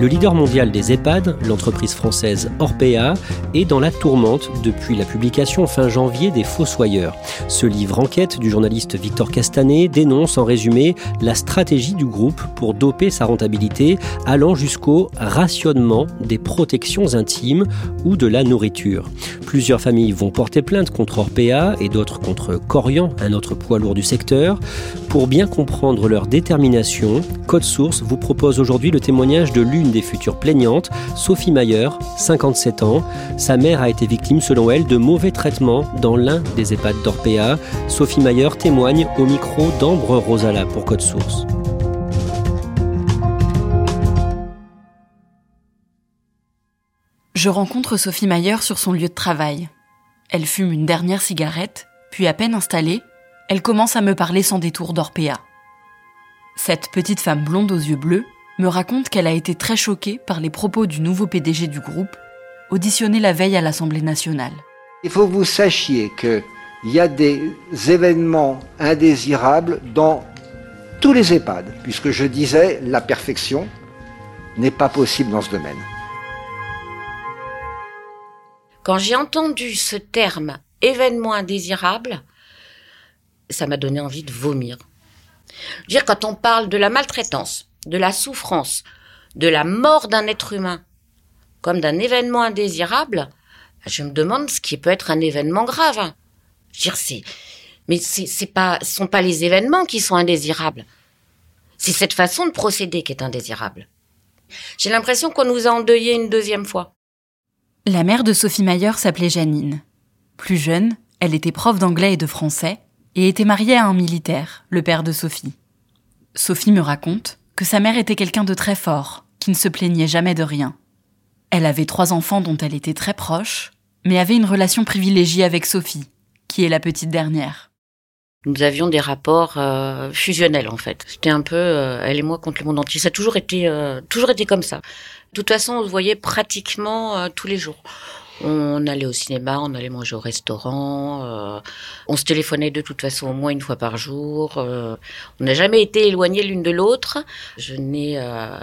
Le leader mondial des EHPAD, l'entreprise française Orpea, est dans la tourmente depuis la publication fin janvier des Fossoyeurs. Ce livre enquête du journaliste Victor Castanet dénonce en résumé la stratégie du groupe pour doper sa rentabilité, allant jusqu'au rationnement des protections intimes ou de la nourriture. Plusieurs familles vont porter plainte contre Orpea et d'autres contre Corian, un autre poids lourd du secteur. Pour bien comprendre leur détermination, Code Source vous propose aujourd'hui le témoignage de l'une des futures plaignantes, Sophie Mayer, 57 ans. Sa mère a été victime, selon elle, de mauvais traitements dans l'un des EHPAD d'Orpea. Sophie Mayer témoigne au micro d'Ambre Rosala pour Code Source. Je rencontre Sophie Mayer sur son lieu de travail. Elle fume une dernière cigarette, puis à peine installée, elle commence à me parler sans détour d'Orpea. Cette petite femme blonde aux yeux bleus me raconte qu'elle a été très choquée par les propos du nouveau PDG du groupe, auditionné la veille à l'Assemblée nationale. Il faut que vous sachiez qu'il y a des événements indésirables dans tous les EHPAD, puisque je disais la perfection n'est pas possible dans ce domaine. Quand j'ai entendu ce terme événement indésirable, ça m'a donné envie de vomir. Je veux dire, quand on parle de la maltraitance, de la souffrance, de la mort d'un être humain, comme d'un événement indésirable, je me demande ce qui peut être un événement grave. Je veux dire, mais c'est, c'est pas, ce sont pas les événements qui sont indésirables. C'est cette façon de procéder qui est indésirable. J'ai l'impression qu'on nous a endeuillés une deuxième fois. La mère de Sophie Mayer s'appelait Janine. Plus jeune, elle était prof d'anglais et de français et était mariée à un militaire, le père de Sophie. Sophie me raconte que sa mère était quelqu'un de très fort, qui ne se plaignait jamais de rien. Elle avait trois enfants dont elle était très proche, mais avait une relation privilégiée avec Sophie, qui est la petite dernière. Nous avions des rapports euh, fusionnels en fait. C'était un peu euh, elle et moi contre le monde entier. Ça a toujours été euh, toujours été comme ça. De toute façon, on se voyait pratiquement tous les jours. On allait au cinéma, on allait manger au restaurant, euh, on se téléphonait de toute façon au moins une fois par jour. euh, on n'a jamais été éloignés l'une de l'autre. Je n'ai euh,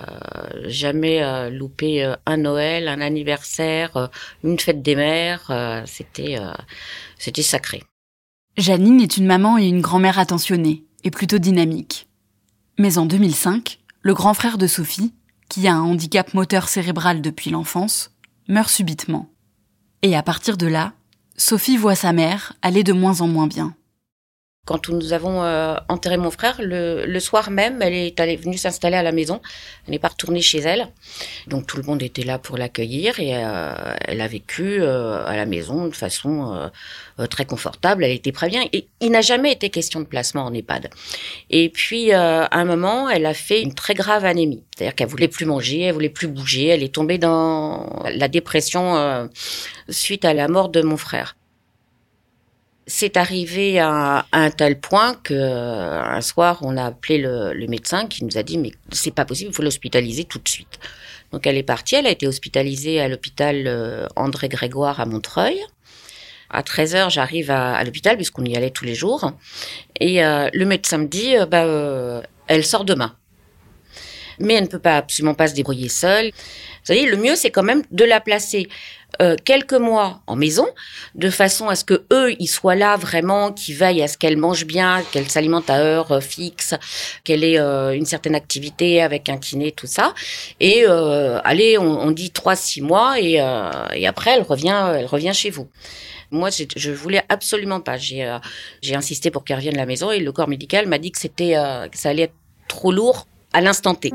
jamais loupé un Noël, un anniversaire, une fête des mères. c'était c'était sacré. Janine est une maman et une grand-mère attentionnées, et plutôt dynamique. Mais en 2005, le grand frère de Sophie, qui a un handicap moteur cérébral depuis l'enfance, meurt subitement. Et à partir de là, Sophie voit sa mère aller de moins en moins bien. Quand nous avons euh, enterré mon frère, le, le soir même, elle est allée, venue s'installer à la maison. Elle n'est pas retournée chez elle. Donc tout le monde était là pour l'accueillir et euh, elle a vécu euh, à la maison de façon euh, euh, très confortable. Elle était très bien. Et il n'a jamais été question de placement en EHPAD. Et puis euh, à un moment, elle a fait une très grave anémie. C'est-à-dire qu'elle voulait plus manger, elle voulait plus bouger. Elle est tombée dans la dépression suite à la mort de mon frère. C'est arrivé à, un tel point que euh, un soir, on a appelé le, médecin qui nous a dit mais c'est pas possible, il faut l'hospitaliser tout de suite. Donc elle est partie, elle a été hospitalisée à l'hôpital euh, André Grégoire à Montreuil. À 13 heures, j'arrive à, l'hôpital puisqu'on y allait tous les jours et euh, le médecin me dit bah elle sort demain. Mais elle ne peut pas absolument pas se débrouiller seule. Vous savez, le mieux c'est quand même de la placer euh, quelques mois en maison, de façon à ce que eux, ils soient là vraiment, qu'ils veillent à ce qu'elle mange bien, qu'elle s'alimente à heure euh, fixe, qu'elle ait euh, une certaine activité avec un kiné, tout ça. Et euh, allez, on, dit trois, six mois, et, et après, elle revient, elle revient chez vous. Moi, je voulais absolument pas. J'ai insisté pour qu'elle revienne à la maison, et le corps médical m'a dit que c'était, que ça allait être trop lourd à l'instant T.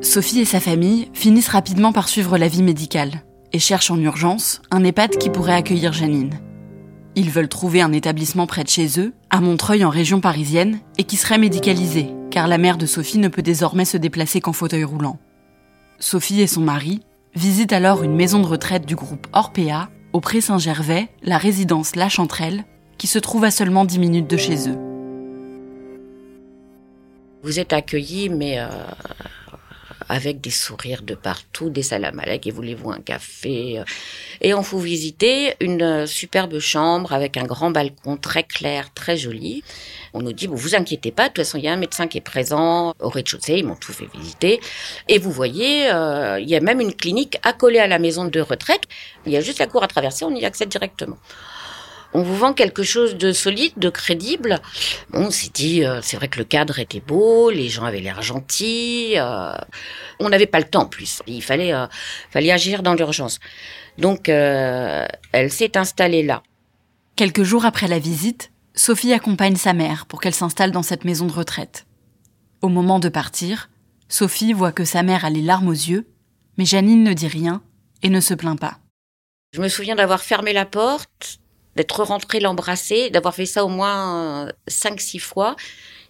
Sophie et sa famille finissent rapidement par suivre la vie médicale et cherchent en urgence un EHPAD qui pourrait accueillir Janine. Ils veulent trouver un établissement près de chez eux, à Montreuil en région parisienne, et qui serait médicalisé, car la mère de Sophie ne peut désormais se déplacer qu'en fauteuil roulant. Sophie et son mari visitent alors une maison de retraite du groupe Orpea, au Pré Saint-Gervais, la résidence La Chanterelle, qui se trouve à seulement 10 minutes de chez eux. Vous êtes accueillis, mais euh, avec des sourires de partout, des salam et voulez-vous un café euh. Et on vous visiter une euh, superbe chambre avec un grand balcon très clair, très joli. On nous dit, vous vous inquiétez pas, de toute façon, il y a un médecin qui est présent au rez-de-chaussée, ils m'ont tout fait visiter. Et vous voyez, euh, il y a même une clinique accolée à la maison de retraite. Il y a juste la cour à traverser, on y accède directement on vous vend quelque chose de solide, de crédible. On s'est dit, euh, c'est vrai que le cadre était beau, les gens avaient l'air gentils. Euh, on n'avait pas le temps en plus. Il fallait, euh, fallait agir dans l'urgence. Donc, elle s'est installée là. Quelques jours après la visite, Sophie accompagne sa mère pour qu'elle s'installe dans cette maison de retraite. Au moment de partir, Sophie voit que sa mère a les larmes aux yeux, mais Janine ne dit rien et ne se plaint pas. Je me souviens d'avoir fermé la porte, d'être rentrée l'embrasser, d'avoir fait ça au moins euh, cinq, six fois.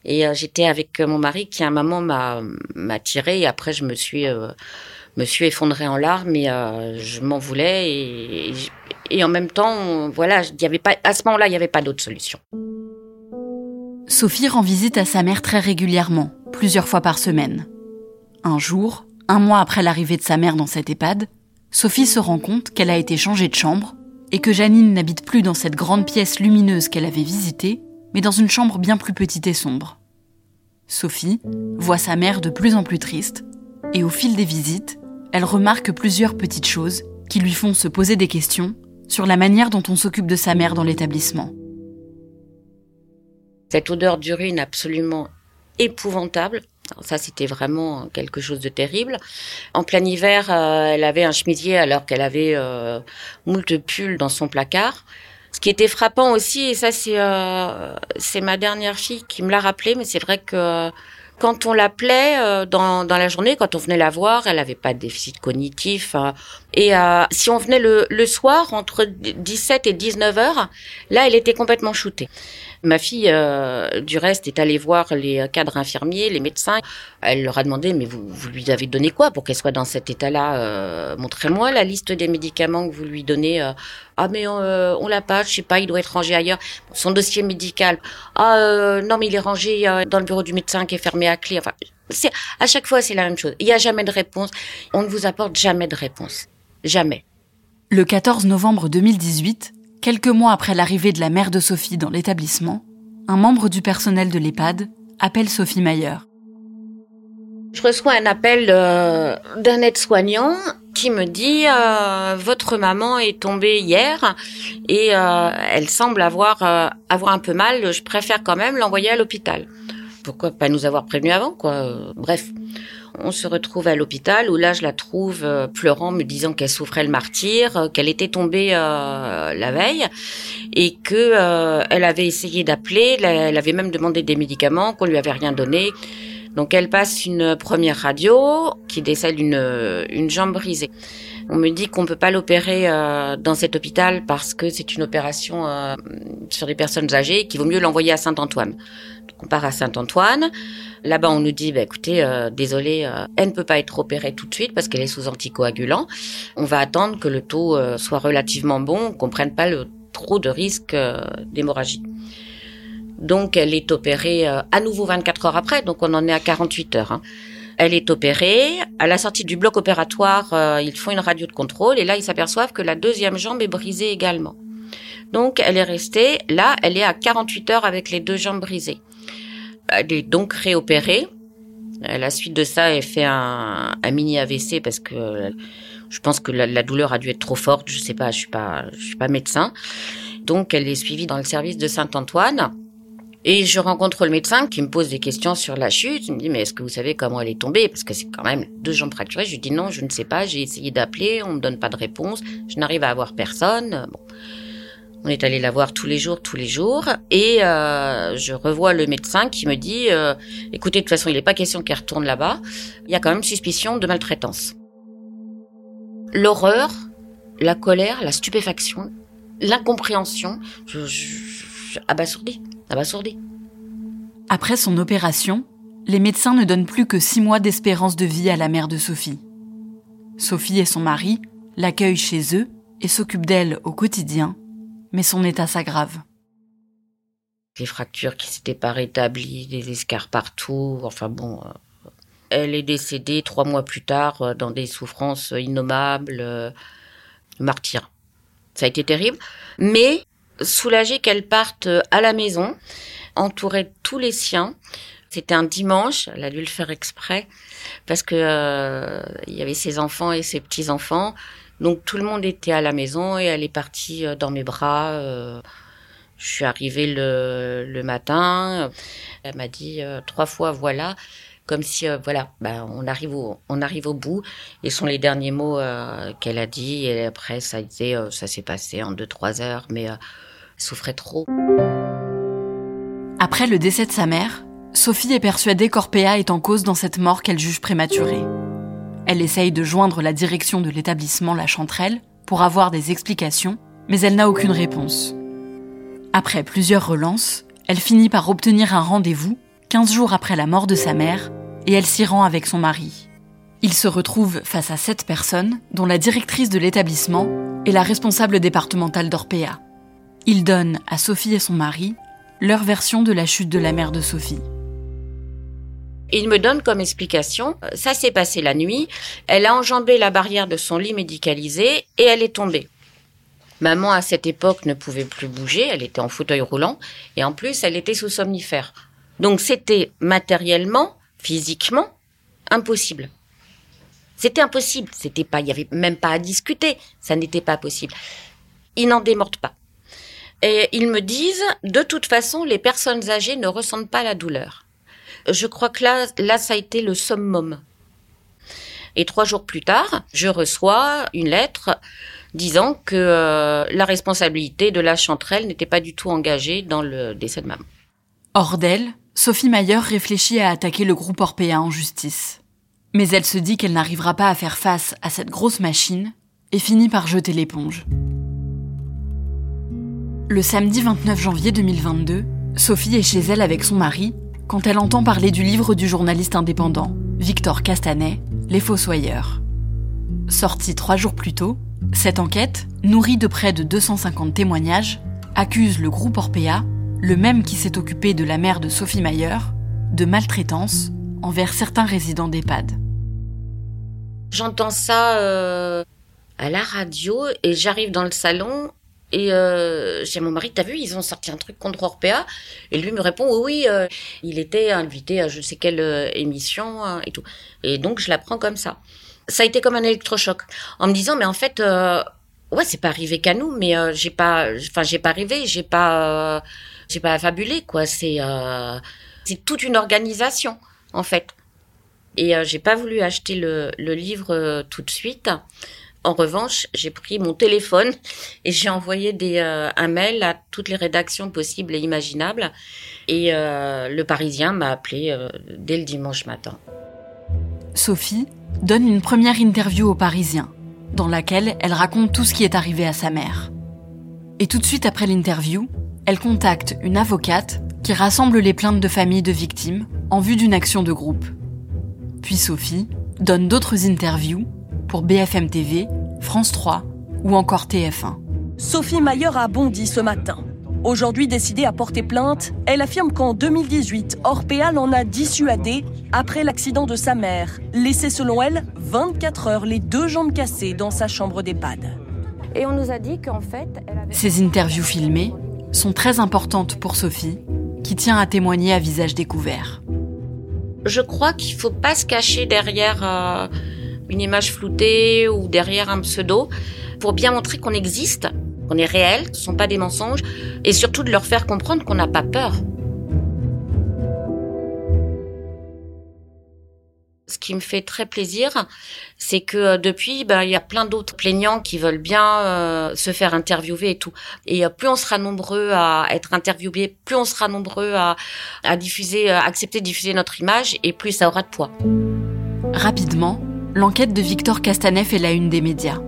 Et euh, j'étais avec mon mari qui à un moment m'a m'a tiré et après je me suis euh, me suis effondrée en larmes et je m'en voulais et, et, en même temps voilà il y avait pas à ce moment-là il n'y avait pas d'autre solution. Sophie rend visite à sa mère très régulièrement, plusieurs fois par semaine. Un jour, un mois après l'arrivée de sa mère dans cette EHPAD, Sophie se rend compte qu'elle a été changée de chambre et que Janine n'habite plus dans cette grande pièce lumineuse qu'elle avait visitée, mais dans une chambre bien plus petite et sombre. Sophie voit sa mère de plus en plus triste, et au fil des visites, elle remarque plusieurs petites choses qui lui font se poser des questions sur la manière dont on s'occupe de sa mère dans l'établissement. Cette odeur d'urine absolument épouvantable, ça, c'était vraiment quelque chose de terrible. En plein hiver, euh, elle avait un chemisier alors qu'elle avait euh, moult pulls dans son placard. Ce qui était frappant aussi, et ça c'est euh, ma dernière fille qui me l'a rappelé, mais c'est vrai que quand on l'appelait euh, dans, dans la journée, quand on venait la voir, elle n'avait pas de déficit cognitif. Et si on venait le, soir, entre 17 et 19 heures, là, elle était complètement shootée. Ma fille, euh, du reste, est allée voir les cadres infirmiers, les médecins. Elle leur a demandé, mais vous, lui avez donné quoi pour qu'elle soit dans cet état-là euh, Montrez-moi la liste des médicaments que vous lui donnez. Euh. ah, mais on l'a pas, je sais pas, il doit être rangé ailleurs. Son dossier médical. Ah, non, mais il est rangé dans le bureau du médecin qui est fermé à clé. Enfin, à chaque fois, c'est la même chose. Il n'y a jamais de réponse. On ne vous apporte jamais de réponse. Jamais. Le 14 novembre 2018, Quelques mois après l'arrivée de la mère de Sophie dans l'établissement, un membre du personnel de l'EHPAD appelle Sophie Mayer. Je reçois un appel euh, d'un aide-soignant qui me dit euh, votre maman est tombée hier et euh, elle semble avoir avoir un peu mal. Je préfère quand même l'envoyer à l'hôpital. Pourquoi pas nous avoir prévenu avant quoi Bref, on se retrouve à l'hôpital où là je la trouve euh, pleurant, me disant qu'elle souffrait le martyr, euh, qu'elle était tombée euh, la veille et que elle avait essayé d'appeler, elle avait même demandé des médicaments qu'on lui avait rien donné. Donc elle passe une première radio qui décèle une, une jambe brisée. On me dit qu'on peut pas l'opérer dans cet hôpital parce que c'est une opération sur les personnes âgées et qu'il vaut mieux l'envoyer à Saint-Antoine. On part à Saint-Antoine. Là-bas, on nous dit, bah, écoutez, euh, désolé, euh, elle ne peut pas être opérée tout de suite parce qu'elle est sous anticoagulant. On va attendre que le taux euh, soit relativement bon, qu'on prenne pas trop de risques d'hémorragie. Donc, elle est opérée à nouveau 24 heures après, donc on en est à 48 heures. Hein. Elle est opérée. À la sortie du bloc opératoire, ils font une radio de contrôle et là, ils s'aperçoivent que la deuxième jambe est brisée également. Donc, elle est restée, là, elle est à 48 heures avec les deux jambes brisées. Elle est donc réopérée. À la suite de ça, elle fait un, mini AVC parce que je pense que la, douleur a dû être trop forte. Je sais pas, je suis pas, je suis pas médecin. Donc, elle est suivie dans le service de Saint-Antoine. Et je rencontre le médecin qui me pose des questions sur la chute. Il me dit, mais est-ce que vous savez comment elle est tombée? Parce que c'est quand même deux jambes fracturées. Je lui dis, non, je ne sais pas. J'ai essayé d'appeler. On me donne pas de réponse. Je n'arrive à avoir personne. Bon. On est allé la voir tous les jours, tous les jours, et euh, je revois le médecin qui me dit euh, "Écoutez, de toute façon, il n'est pas question qu'elle retourne là-bas. Il y a quand même suspicion de maltraitance." L'horreur, la colère, la stupéfaction, l'incompréhension, je, je, abasourdi, abasourdi. Après son opération, les médecins ne donnent plus que six mois d'espérance de vie à la mère de Sophie. Sophie et son mari l'accueillent chez eux et s'occupent d'elle au quotidien, mais son état s'aggrave. Les fractures qui s'étaient pas rétablies, des escarres partout, enfin bon. euh, elle est décédée trois mois plus tard euh, dans des souffrances innommables, euh, martyr. Ça a été terrible, mais soulagée qu'elle parte euh, à la maison, entourée de tous les siens. C'était un dimanche, elle a dû le faire exprès, parce que il y avait ses enfants et ses petits-enfants. Donc tout le monde était à la maison et elle est partie euh, dans mes bras. euh, je suis arrivée le, le matin. Elle m'a dit euh, trois fois voilà, comme si voilà, ben, on arrive au on arrive au bout. Et sont les derniers mots qu'elle a dit. Et après ça ça s'est passé en deux trois heures, mais elle souffrait trop. Après le décès de sa mère, Sophie est persuadée qu'Orpea est en cause dans cette mort qu'elle juge prématurée. Elle essaye de joindre la direction de l'établissement La Chanterelle pour avoir des explications, mais elle n'a aucune réponse. Après plusieurs relances, elle finit par obtenir un rendez-vous 15 jours après la mort de sa mère et elle s'y rend avec son mari. Ils se retrouvent face à sept personnes, dont la directrice de l'établissement et la responsable départementale d'Orpea. Ils donnent à Sophie et son mari leur version de la chute de la mère de Sophie. Il me donne comme explication, euh, ça s'est passé la nuit, elle a enjambé la barrière de son lit médicalisé et elle est tombée. Maman, à cette époque, ne pouvait plus bouger, elle était en fauteuil roulant, et en plus, elle était sous somnifère. Donc c'était matériellement, physiquement, impossible. C'était impossible, c'était pas, il y avait même pas à discuter, ça n'était pas possible. Ils n'en démordent pas. Et ils me disent, de toute façon, les personnes âgées ne ressentent pas la douleur. Je crois que là, là, ça a été le summum. Et trois jours plus tard, je reçois une lettre disant que euh, la responsabilité de la chanterelle n'était pas du tout engagée dans le décès de maman. Hors d'elle, Sophie Mayer réfléchit à attaquer le groupe Orpea en justice. Mais elle se dit qu'elle n'arrivera pas à faire face à cette grosse machine et finit par jeter l'éponge. Le samedi 29 janvier 2022, Sophie est chez elle avec son mari quand elle entend parler du livre du journaliste indépendant, Victor Castanet, Les Fossoyeurs. Sorti trois jours plus tôt, cette enquête, nourrie de près de 250 témoignages, accuse le groupe Orpea, le même qui s'est occupé de la mère de Sophie Mayer, de maltraitance envers certains résidents d'EHPAD. J'entends ça euh, à la radio et j'arrive dans le salon et euh, j'ai mon mari, t'as vu, ils ont sorti un truc contre Orpea et lui me répond oui, oui, euh, il était invité à je sais quelle euh, émission euh, et tout. Et donc je l'apprends comme ça. Ça a été comme un électrochoc en me disant mais en fait ouais c'est pas arrivé qu'à nous mais j'ai pas enfin j'ai pas rêvé j'ai pas j'ai pas fabulé quoi c'est c'est toute une organisation en fait et j'ai pas voulu acheter le, livre tout de suite en revanche j'ai pris mon téléphone et j'ai envoyé des euh, un mail à toutes les rédactions possibles et imaginables et euh, le Parisien m'a appelé euh, dès le dimanche matin Sophie donne une première interview aux Parisiens, dans laquelle elle raconte tout ce qui est arrivé à sa mère. Et tout de suite après l'interview, elle contacte une avocate qui rassemble les plaintes de familles de victimes en vue d'une action de groupe. Puis Sophie donne d'autres interviews pour BFM TV, France 3 ou encore TF1. Sophie Mayer a bondi ce matin. Aujourd'hui décidée à porter plainte, elle affirme qu'en 2018, Orpea l'en a dissuadé après l'accident de sa mère, laissé selon elle 24 heures les deux jambes cassées dans sa chambre d'EHPAD. et on nous a dit qu'en fait elle avait Ces interviews filmées sont très importantes pour Sophie, qui tient à témoigner à visage découvert. je crois qu'il faut pas se cacher derrière euh, une image floutée ou derrière un pseudo pour bien montrer qu'on existe, qu'on est réel, ce sont pas des mensonges, et surtout de leur faire comprendre qu'on n'a pas peur. Ce qui me fait très plaisir, c'est que euh, depuis, ben, il y a plein d'autres plaignants qui veulent bien euh, se faire interviewer et tout. Et euh, plus on sera nombreux à être interviewés, plus on sera nombreux à, diffuser, accepter de diffuser notre image, et plus ça aura de poids. Rapidement, l'enquête de Victor Castanet est la une des médias.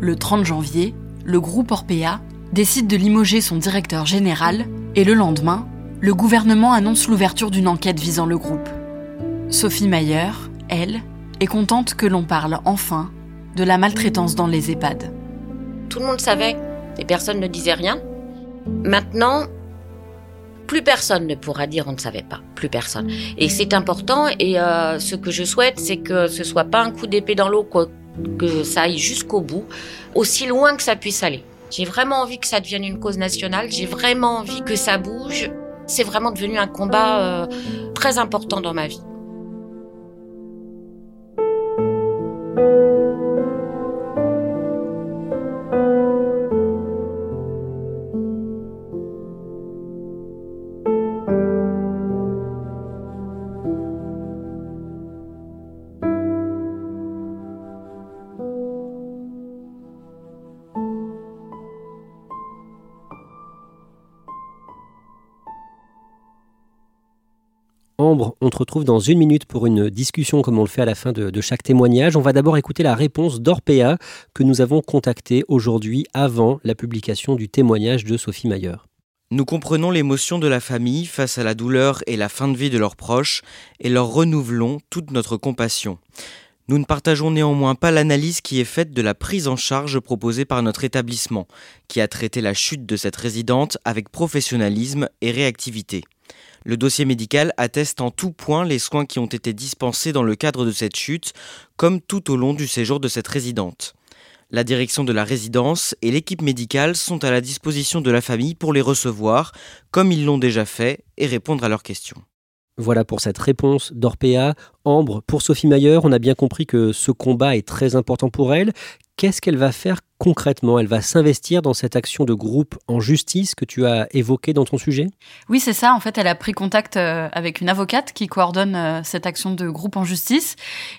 Le 30 janvier, le groupe Orpea décide de limoger son directeur général et le lendemain, le gouvernement annonce l'ouverture d'une enquête visant le groupe. Sophie Mayer, elle, est contente que l'on parle enfin de la maltraitance dans les EHPAD. Tout le monde savait et personne ne disait rien. Maintenant, plus personne ne pourra dire on ne savait pas, plus personne. Et c'est important et euh, ce que je souhaite, c'est que ce soit pas un coup d'épée dans l'eau, que ça aille jusqu'au bout, aussi loin que ça puisse aller. J'ai vraiment envie que ça devienne une cause nationale, j'ai vraiment envie que ça bouge. C'est vraiment devenu un combat euh, très important dans ma vie. Ambre, on te retrouve dans une minute pour une discussion comme on le fait à la fin de, chaque témoignage. On va d'abord écouter la réponse d'Orpea que nous avons contactée aujourd'hui avant la publication du témoignage de Sophie Mayer. Nous comprenons l'émotion de la famille face à la douleur et la fin de vie de leurs proches et leur renouvelons toute notre compassion. Nous ne partageons néanmoins pas l'analyse qui est faite de la prise en charge proposée par notre établissement, qui a traité la chute de cette résidente avec professionnalisme et réactivité. Le dossier médical atteste en tout point les soins qui ont été dispensés dans le cadre de cette chute, comme tout au long du séjour de cette résidente. La direction de la résidence et l'équipe médicale sont à la disposition de la famille pour les recevoir, comme ils l'ont déjà fait, et répondre à leurs questions. Voilà pour cette réponse d'Orpea. Ambre, pour Sophie Mayer, on a bien compris que ce combat est très important pour elle. Qu'est-ce qu'elle va faire concrètement? Elle va s'investir dans cette action de groupe en justice que tu as évoquée dans ton sujet? Oui, c'est ça. En fait, elle a pris contact euh, avec une avocate qui coordonne euh, cette action de groupe en justice.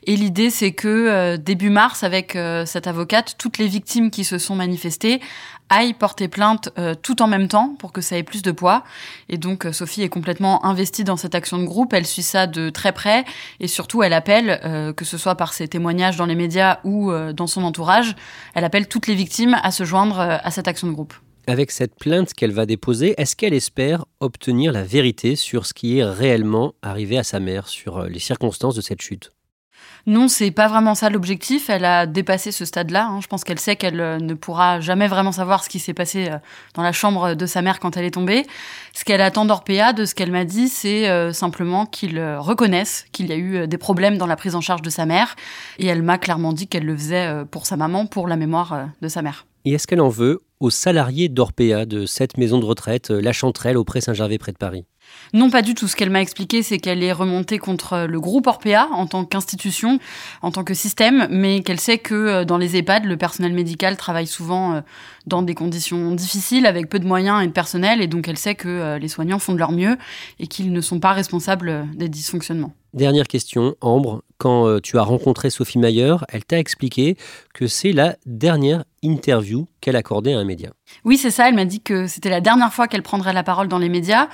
Et l'idée, c'est que euh, début mars, avec cette avocate, toutes les victimes qui se sont manifestées aillent porter plainte tout en même temps pour que ça ait plus de poids. Et donc, Sophie est complètement investie dans cette action de groupe. Elle suit ça de très près et surtout, elle appelle, que ce soit par ses témoignages dans les médias ou dans son entourage, elle appelle toutes les victimes à se joindre euh, à cette action de groupe. Avec cette plainte qu'elle va déposer, est-ce qu'elle espère obtenir la vérité sur ce qui est réellement arrivé à sa mère, sur euh, les circonstances de cette chute? Non, c'est pas vraiment ça l'objectif. Elle a dépassé ce stade-là. Hein. Je pense qu'elle sait qu'elle euh, ne pourra jamais vraiment savoir ce qui s'est passé dans la chambre de sa mère quand elle est tombée. Ce qu'elle attend d'Orpea, de ce qu'elle m'a dit, c'est simplement qu'il reconnaisse qu'il y a eu des problèmes dans la prise en charge de sa mère. Et elle m'a clairement dit qu'elle le faisait pour sa maman, pour la mémoire de sa mère. Et est-ce qu'elle en veut aux salariés d'Orpea, de cette maison de retraite, La Chanterelle, auprès Saint-Gervais, près de Paris non, pas du tout. Ce qu'elle m'a expliqué, c'est qu'elle est remontée contre le groupe Orpea en tant qu'institution, en tant que système, mais qu'elle sait que euh, dans les EHPAD, le personnel médical travaille souvent euh, dans des conditions difficiles, avec peu de moyens et de personnel, et donc elle sait que euh, les soignants font de leur mieux et qu'ils ne sont pas responsables des dysfonctionnements. Dernière question, Ambre. Quand tu as rencontré Sophie Mayer, elle t'a expliqué que c'est la dernière interview qu'elle accordait à un média. Oui, c'est ça. Elle m'a dit que c'était la dernière fois qu'elle prendrait la parole dans les médias.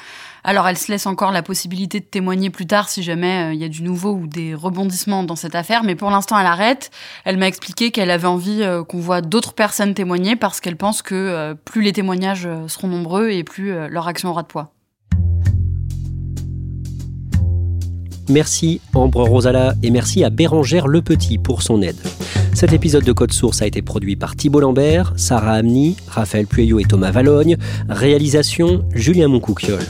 Alors, elle se laisse encore la possibilité de témoigner plus tard si jamais euh, il y a du nouveau ou des rebondissements dans cette affaire. Mais pour l'instant, elle arrête. Elle m'a expliqué qu'elle avait envie euh, qu'on voit d'autres personnes témoigner parce qu'elle pense que euh, plus les témoignages seront nombreux et plus leur action aura de poids. Merci Ambre Rosala et merci à Bérangère Le Petit pour son aide. Cet épisode de Code Source a été produit par Thibault Lambert, Sarah Amni, Raphaël Pueyo et Thomas Valogne. Réalisation Julien Moncouquiol.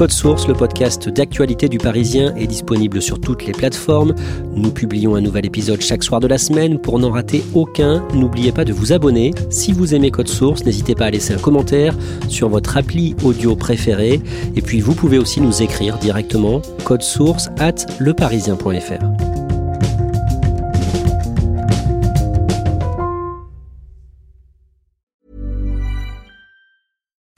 Code Source, le podcast d'actualité du Parisien, est disponible sur toutes les plateformes. Nous publions un nouvel épisode chaque soir de la semaine. Pour n'en rater aucun, n'oubliez pas de vous abonner. Si vous aimez Code Source, n'hésitez pas à laisser un commentaire sur votre appli audio préférée. Et puis vous pouvez aussi nous écrire directement code source at leparisien.fr.